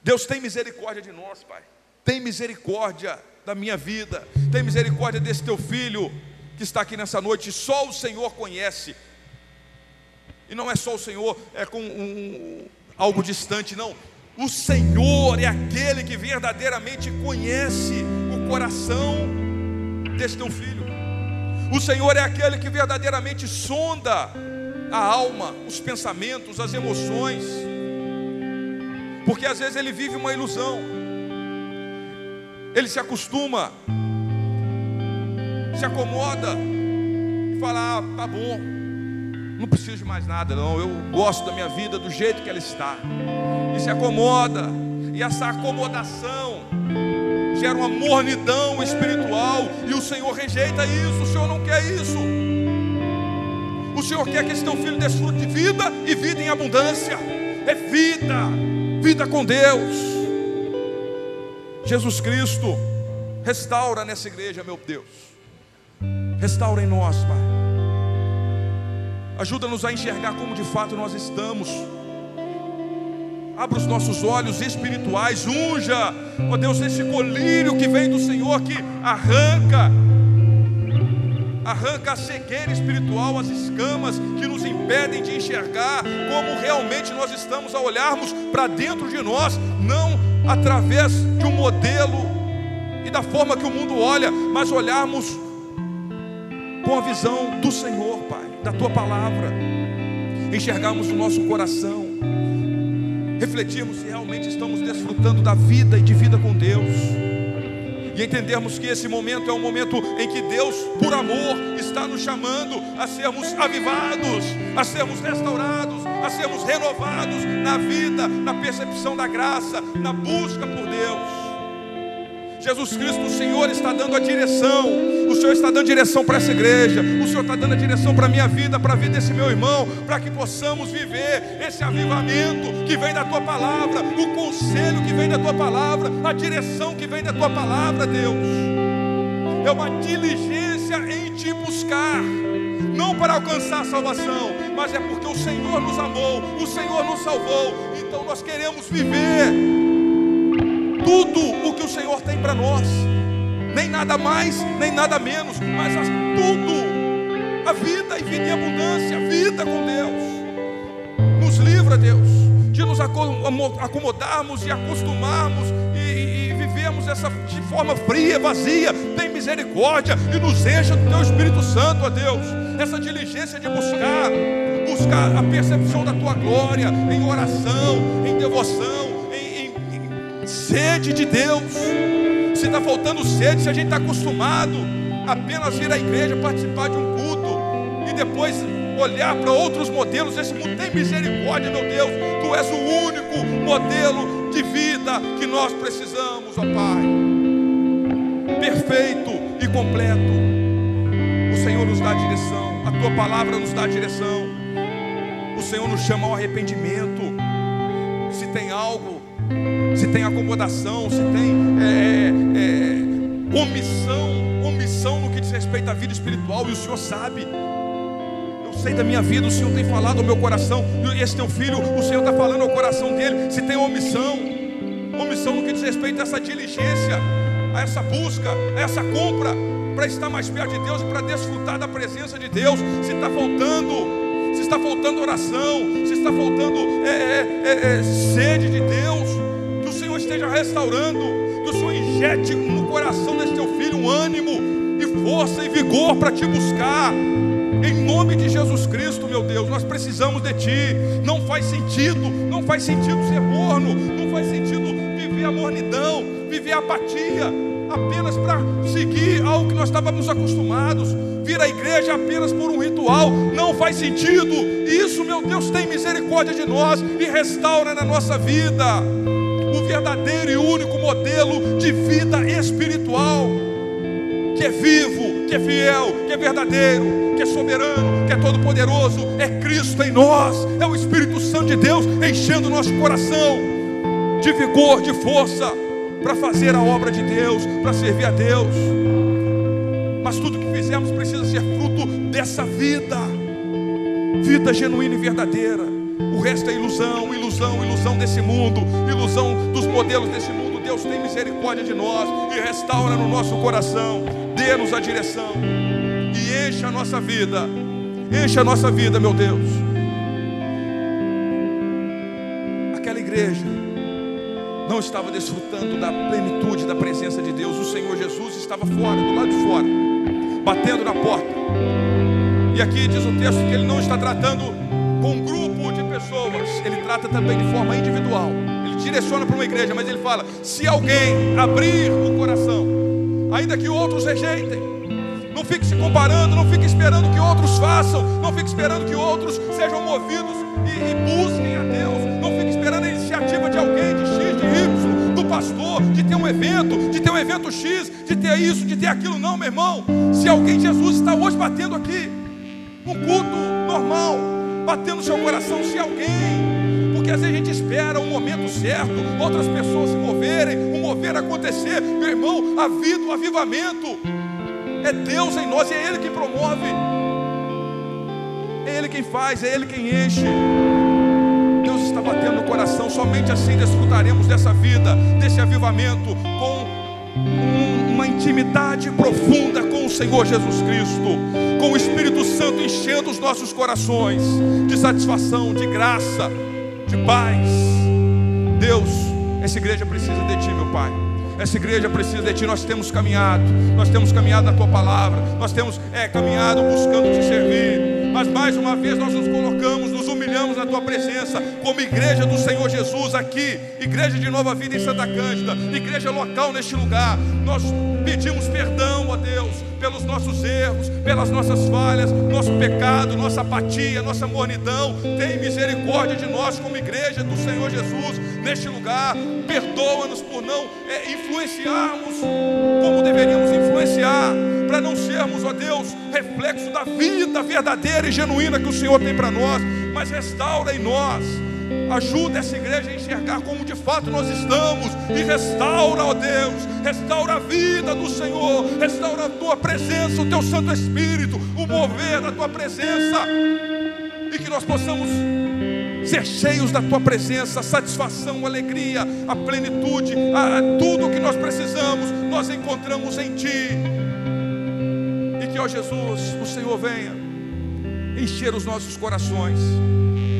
Deus tem misericórdia de nós, Pai. Tem misericórdia da minha vida. Tem misericórdia desse teu filho que está aqui nessa noite, só o Senhor conhece. E não é só o Senhor, é com um, algo distante, não. O Senhor é aquele que verdadeiramente conhece o coração desse teu filho. O Senhor é aquele que verdadeiramente sonda a alma, os pensamentos, as emoções. Porque às vezes ele vive uma ilusão. Ele se acostuma se acomoda e fala: ah, tá bom, não preciso de mais nada, não. Eu gosto da minha vida do jeito que ela está. E se acomoda, e essa acomodação gera uma mornidão espiritual, e o Senhor rejeita isso. O Senhor não quer isso. O Senhor quer que esse teu filho desfrute de vida e vida em abundância. É vida, vida com Deus. Jesus Cristo, restaura nessa igreja, meu Deus Restaura em nós, Pai. Ajuda-nos a enxergar como de fato nós estamos. Abra os nossos olhos espirituais, unja, ó Deus, esse colírio que vem do Senhor que arranca, arranca a cegueira espiritual, as escamas que nos impedem de enxergar como realmente nós estamos a olharmos para dentro de nós, não através de um modelo e da forma que o mundo olha, mas olharmos com a visão do Senhor, Pai, da tua palavra, enxergarmos o nosso coração, refletirmos se realmente estamos desfrutando da vida e de vida com Deus, e entendermos que esse momento é um momento em que Deus, por amor, está nos chamando a sermos avivados, a sermos restaurados, a sermos renovados na vida, na percepção da graça, na busca por Deus. Jesus Cristo, o Senhor está dando a direção, o Senhor está dando direção para essa igreja, o Senhor está dando a direção para a minha vida, para a vida desse meu irmão, para que possamos viver esse avivamento que vem da tua palavra, o conselho que vem da tua palavra, a direção que vem da tua palavra, Deus. É uma diligência em te buscar, não para alcançar a salvação, mas é porque o Senhor nos amou, o Senhor nos salvou, então nós queremos viver tudo o o Senhor tem para nós, nem nada mais, nem nada menos, mas tudo, a vida e vida em abundância, vida com Deus. Nos livra, Deus, de nos acomodarmos e acostumarmos e, e vivermos essa de forma fria, vazia. Tem misericórdia e nos encha do Teu Espírito Santo, ó Deus. Essa diligência de buscar, buscar a percepção da Tua glória em oração, em devoção sede de Deus. Se está faltando sede, se a gente está acostumado apenas ir à igreja, participar de um culto e depois olhar para outros modelos, esse mundo tem misericórdia, meu Deus. Tu és o único modelo de vida que nós precisamos, ó Pai. Perfeito, e completo. O Senhor nos dá direção, a tua palavra nos dá direção. O Senhor nos chama ao arrependimento. Se tem algo, se tem acomodação, se tem é, é, omissão, omissão no que diz respeito à vida espiritual, e o Senhor sabe sei da minha vida, o Senhor tem falado ao meu coração, esse teu filho, o Senhor está falando ao coração dele. Se tem omissão, omissão no que diz respeito a essa diligência, a essa busca, a essa compra, para estar mais perto de Deus para desfrutar da presença de Deus, se está faltando, está faltando oração, se está faltando é, é, é, é sede de Deus, que o Senhor esteja restaurando, que o Senhor injete no coração desse teu filho um ânimo e força e vigor para te buscar. Em nome de Jesus Cristo, meu Deus, nós precisamos de Ti. Não faz sentido, não faz sentido ser morno, não faz sentido viver a mornidão, viver a apatia, apenas para seguir algo que nós estávamos acostumados, vir à igreja apenas por um ritual, não faz sentido. Isso, meu Deus, tem misericórdia de nós e restaura na nossa vida o verdadeiro e único modelo de vida espiritual, que é vivo, que é fiel, que é verdadeiro, que é soberano, que é todo-poderoso, é Cristo em nós, é o Espírito Santo de Deus enchendo nosso coração de vigor, de força, para fazer a obra de Deus, para servir a Deus. Mas tudo que fizemos precisa ser fruto dessa vida, vida genuína e verdadeira. O resto é ilusão, ilusão, ilusão desse mundo, ilusão dos modelos desse mundo. Deus tem misericórdia de nós e restaura no nosso coração, dê-nos a direção e encha a nossa vida. Encha a nossa vida, meu Deus. Aquela igreja não estava desfrutando da plenitude da presença de Deus. O Senhor Jesus estava fora, do lado de fora, batendo na porta. E aqui diz o texto que ele não está tratando com um grupo de pessoas, ele trata também de forma individual. Ele direciona para uma igreja, mas ele fala: se alguém abrir o coração, ainda que outros rejeitem, não fique se comparando, não fique esperando que outros façam, não fique esperando que outros sejam movidos e, e busquem pastor, de ter um evento, de ter um evento X, de ter isso, de ter aquilo. Não, meu irmão. Se alguém, Jesus está hoje batendo aqui, um culto normal, batendo no seu coração, se alguém porque às vezes a gente espera o momento certo, outras pessoas se moverem, o mover acontecer, meu irmão, a vida, o avivamento é Deus em nós, é Ele quem promove, é Ele quem faz, é Ele quem enche. Está batendo no coração, somente assim desfrutaremos dessa vida, desse avivamento, com uma intimidade profunda com o Senhor Jesus Cristo, com o Espírito Santo enchendo os nossos corações de satisfação, de graça, de paz. Deus, essa igreja precisa de Ti, meu Pai. Essa igreja precisa de ti. Nós temos caminhado, nós temos caminhado na tua palavra, nós temos é, caminhado buscando te servir. Mas mais uma vez nós nos colocamos, nos humilhamos na tua presença, como igreja do Senhor Jesus aqui, igreja de nova vida em Santa Cândida, igreja local neste lugar. Nós pedimos perdão, ó Deus, pelos nossos erros, pelas nossas falhas, nosso pecado, nossa apatia, nossa mornidão. Tem misericórdia de nós como igreja do Senhor Jesus neste lugar. Perdoa-nos por não é, influenciarmos como deveríamos influenciar, para não sermos, ó Deus, reflexo da vida verdadeira e genuína que o Senhor tem para nós, mas restaura em nós. Ajuda essa igreja a enxergar como de fato nós estamos e restaura, ó Deus, restaura a vida do Senhor, restaura a tua presença, o teu Santo Espírito, o mover da tua presença e que nós possamos ser cheios da tua presença, a satisfação, a alegria, a plenitude, a, a tudo que nós precisamos, nós encontramos em Ti. E que, ó Jesus, o Senhor venha encher os nossos corações,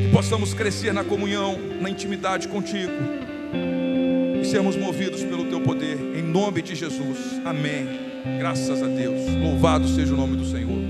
que possamos crescer na comunhão, na intimidade contigo e sermos movidos pelo Teu poder, em nome de Jesus. Amém. Graças a Deus. Louvado seja o nome do Senhor.